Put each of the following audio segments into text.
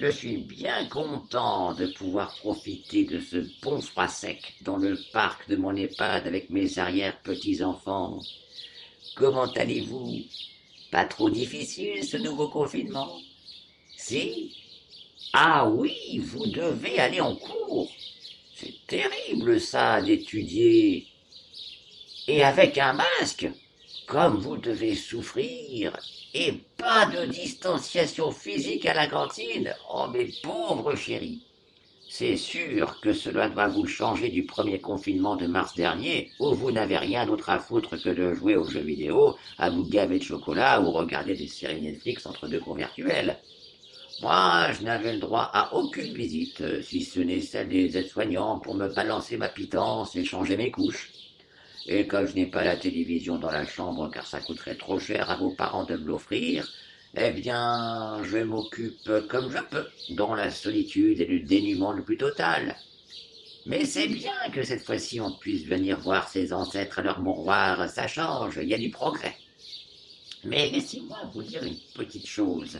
Je suis bien content de pouvoir profiter de ce bon froid sec dans le parc de mon EHPAD avec mes arrière-petits-enfants. Comment allez-vous? Pas trop difficile ce nouveau confinement? Si? Ah oui, vous devez aller en cours. C'est terrible ça d'étudier. Et avec un masque, comme vous devez souffrir et pas de distanciation physique à la cantine. Oh, mes pauvres chéris. C'est sûr que cela doit vous changer du premier confinement de mars dernier, où vous n'avez rien d'autre à foutre que de jouer aux jeux vidéo, à vous gaver de chocolat ou regarder des séries Netflix entre deux cours virtuels. Moi, je n'avais le droit à aucune visite, si ce n'est celle des aides-soignants pour me balancer ma pitance et changer mes couches. Et comme je n'ai pas la télévision dans la chambre car ça coûterait trop cher à vos parents de me l'offrir, eh bien, je m'occupe comme je peux, dans la solitude et le dénuement le plus total. Mais c'est bien que cette fois-ci on puisse venir voir ses ancêtres à leur mouroir, ça change, il y a du progrès. Mais laissez-moi vous dire une petite chose.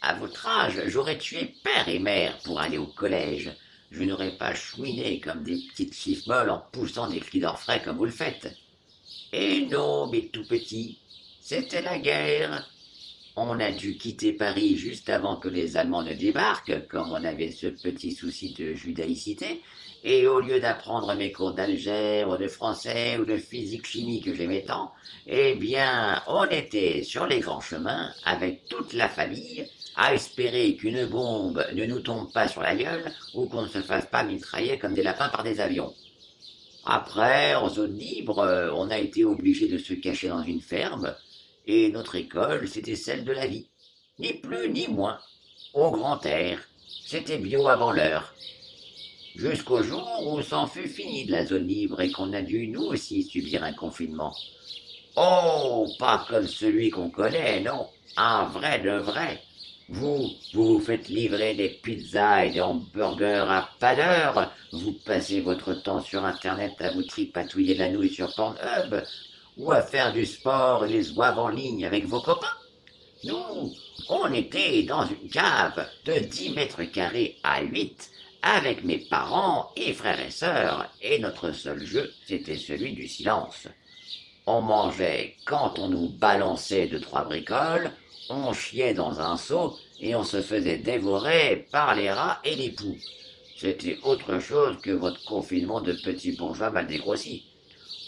À votre âge, j'aurais tué père et mère pour aller au collège je n'aurais pas chouiné comme des petites chiffres molles en poussant des cris d'orfraie comme vous le faites. Et non, mes tout petits, c'était la guerre. On a dû quitter Paris juste avant que les Allemands ne débarquent, comme on avait ce petit souci de judaïcité, et au lieu d'apprendre mes cours d'algèbre, de français ou de physique chimie que j'aimais tant, eh bien, on était sur les grands chemins avec toute la famille à espérer qu'une bombe ne nous tombe pas sur la gueule ou qu'on ne se fasse pas mitrailler comme des lapins par des avions. Après, en zone libre, on a été obligé de se cacher dans une ferme, et notre école, c'était celle de la vie. Ni plus ni moins. Au grand air. C'était bio avant l'heure. Jusqu'au jour où s'en fut fini de la zone libre et qu'on a dû nous aussi subir un confinement. Oh, pas comme celui qu'on connaît, non. Un vrai de vrai. Vous, vous vous faites livrer des pizzas et des hamburgers à pas. Vous passez votre temps sur Internet à vous tripatouiller la nouille sur Pornhub ou à faire du sport et les oives en ligne avec vos copains. Nous, on était dans une cave de 10 mètres carrés à 8 avec mes parents et frères et sœurs et notre seul jeu, c'était celui du silence. On mangeait quand on nous balançait de trois bricoles, on chiait dans un seau et on se faisait dévorer par les rats et les poux. C'était autre chose que votre confinement de petits bourgeois mal dégrossis.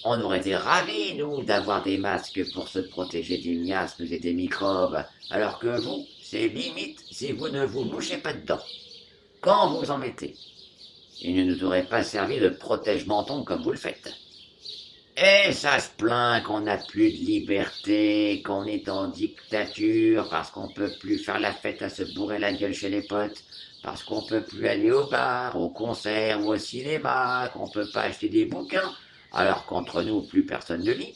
On aurait été ravis, nous, d'avoir des masques pour se protéger des miasmes et des microbes, alors que vous, c'est limite si vous ne vous mouchez pas dedans. Quand vous en mettez, il ne nous aurait pas servi de protège-menton comme vous le faites. Et ça se plaint qu'on n'a plus de liberté, qu'on est en dictature, parce qu'on peut plus faire la fête à se bourrer la gueule chez les potes, parce qu'on peut plus aller au bar, au concert ou au cinéma, qu'on peut pas acheter des bouquins, alors qu'entre nous plus personne ne lit.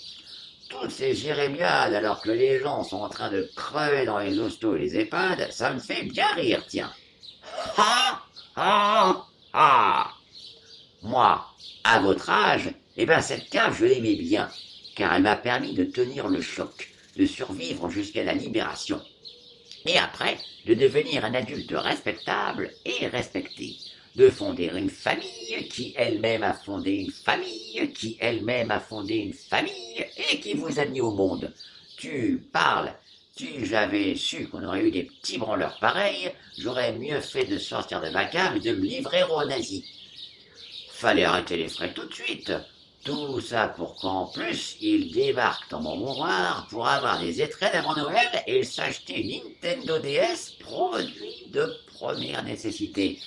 Toutes ces jérémiades alors que les gens sont en train de crever dans les hostos et les EHPAD, ça me fait bien rire, tiens. Ah Ah Moi, à votre âge, eh bien, cette cave, je l'aimais bien, car elle m'a permis de tenir le choc, de survivre jusqu'à la libération. Et après, de devenir un adulte respectable et respecté, de fonder une famille qui elle-même a fondé une famille, qui elle-même a fondé une famille et qui vous a mis au monde. Tu parles. Si j'avais su qu'on aurait eu des petits branleurs pareils, j'aurais mieux fait de sortir de ma cave et de me livrer aux nazis. Fallait arrêter les frais tout de suite. Tout ça pour qu'en plus, il débarque dans mon mouroir pour avoir des étrennes avant Noël et s'acheter une Nintendo DS produit de première nécessité.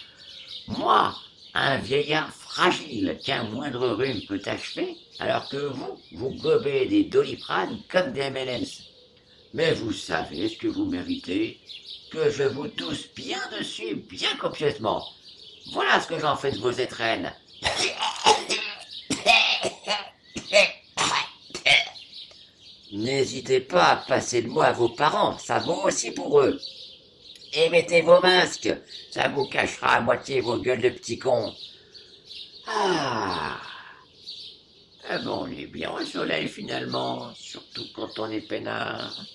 Moi, un vieillard fragile qu'un moindre rhume peut achever, alors que vous, vous gobez des doliprane comme des M&M's. Mais vous savez ce que vous méritez, que je vous tousse bien dessus, bien copieusement. Voilà ce que j'en fais de vos étrennes. N'hésitez pas à passer le mot à vos parents, ça vaut aussi pour eux. Et mettez vos masques, ça vous cachera à moitié vos gueules de petits cons. Ah. ah bon, on est bien au soleil finalement, surtout quand on est peinard.